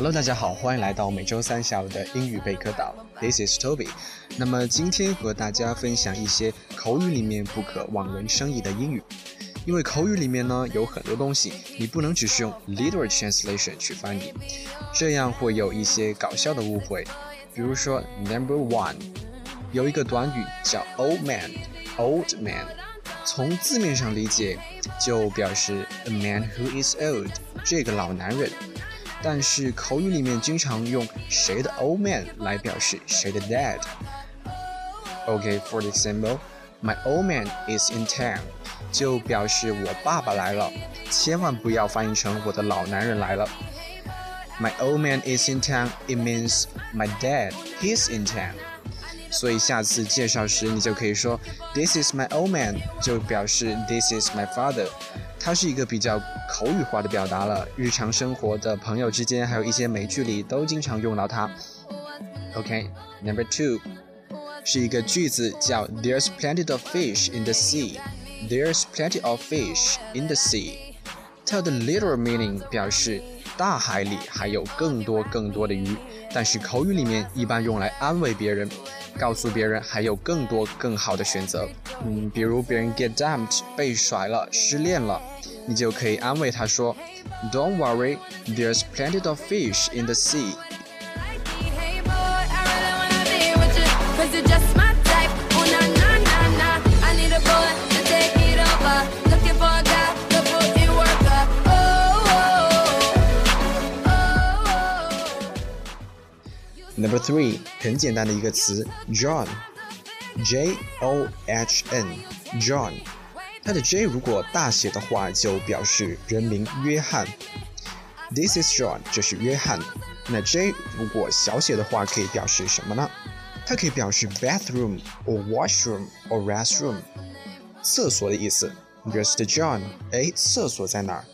Hello，大家好，欢迎来到每周三下午的英语贝壳岛。This is Toby。那么今天和大家分享一些口语里面不可望文生义的英语。因为口语里面呢有很多东西，你不能只是用 literal translation 去翻译，这样会有一些搞笑的误会。比如说 number one，有一个短语叫 old man，old man，从字面上理解就表示 a man who is old，这个老男人。但是口语里面经常用谁的 old man 来表示谁的 dad。OK，for、example，my old man is in town，就表示我爸爸来了，千万不要翻译成我的老男人来了。My old man is in town. It means my dad. He's in town. 所以下次介绍时，你就可以说 This is my old man，就表示 This is my father。 它是一个比较口语化的表达了，日常生活的朋友之间，还有一些美剧里都经常用到它。OK，Number、two 是一个句子叫 There's plenty of fish in the sea。There's plenty of fish in the sea。它的 literal meaning 表示大海里还有更多更多的鱼，但是口语里面一般用来安慰别人，告诉别人还有更多更好的选择。嗯，比如别人 get dumped 被甩了、失恋了，你就可以安慰他说，Don't worry, there's plenty of fish in the sea。Number three，很简单的一个词，John，J O H N，John，它的 J 如果大写的话，就表示人名约翰。This is John，这是约翰。那 J 如果小写的话，可以表示什么呢？它可以表示 bathroom or washroom or restroom，厕所的意思。Where's the John，哎，厕所在哪儿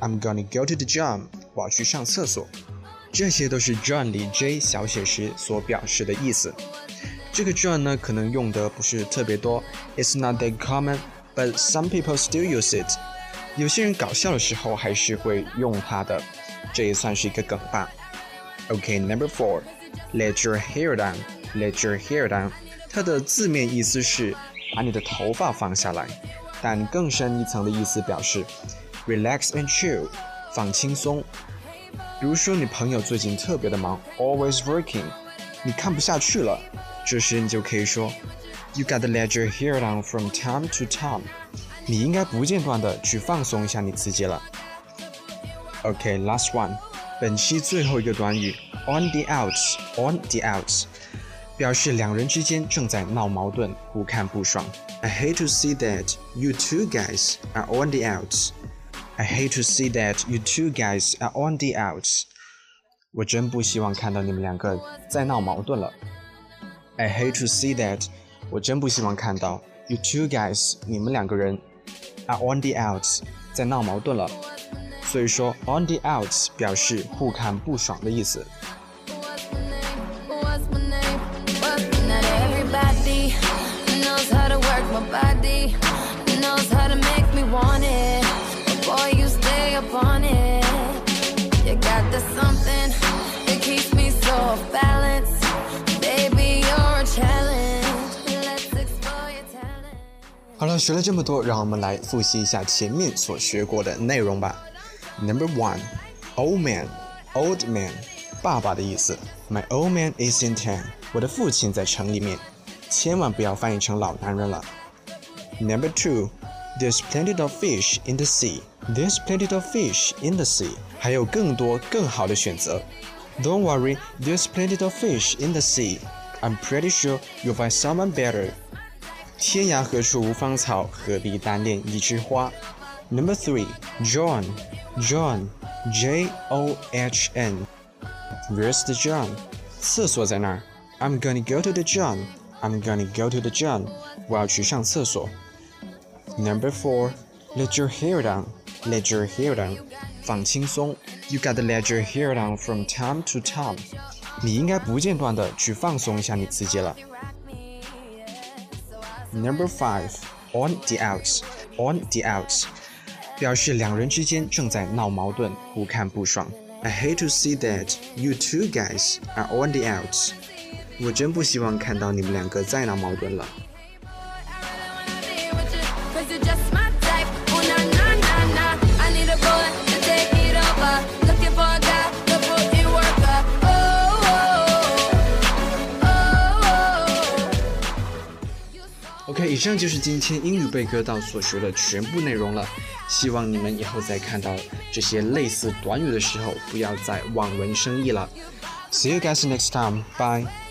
？I'm gonna go to the John，我要去上厕所。这些都是 John 里 J 小写时所表示的意思。这个 John 呢，可能用的不是特别多，It's not that common, but some people still use it。有些人搞笑的时候还是会用它的，这也算是一个梗吧。OK，Number、four，Let your hair down. Let your hair down. 它的字面意思是把你的头发放下来，但更深一层的意思表示 relax and chill，放轻松。比如说，你朋友最近特别的忙，always working，你看不下去了，这时你就可以说，You gotta let your hair down from time to time，你应该不间断的去放松一下你自己了。OK，last、one，本期最后一个短语，on the outs，on the outs，表示两人之间正在闹矛盾，互看不爽。I hate to see that you two guys are on the outs. I hate to see that you two guys are on the outs. 我真不希望看到你们两个在闹矛盾了。I hate to see that. 我真不希望看到 you two guys 你们两个人 are on the outs 在闹矛盾了。所以说 on the outs 表示互看不爽的意思。 You got the something that keeps me so off balance. Baby, you're a challenge. Let's explore your talent. 了，学了这么多，让我们来复习一下前面所学过的内容吧。Number one, old man, old man，爸爸的意思。My old man is in town，我的父亲在城里面。千万不要翻译成老男人了。Number two, there's plenty of fish in the sea. There's plenty of fish in the sea，还有更多更好的选择。Don't worry, there's plenty of fish in the sea. I'm pretty sure you'll find someone better. 天涯何处无芳草，何必单恋一枝花。Number three, John, John, J O H N. Where's the John? 厕所在那儿。I'm gonna go to the John. I'm gonna go to the John. 我要去上厕所。 Number four, let your hair down. Let your hair down. 放轻松。You gotta let your hair down from time to time. 你应该不间断的去放松一下你自己了。Number five, on the outs. On the outs. 表示两人之间正在闹矛盾，不看不爽。I hate to see that you two guys are on the outs. 我真不希望看到你们两个再闹矛盾了。 OK，以上就是今天英语备课到所学的全部内容了。希望你们以后在看到这些类似短语的时候，不要再望文生义了。See you guys next time. Bye.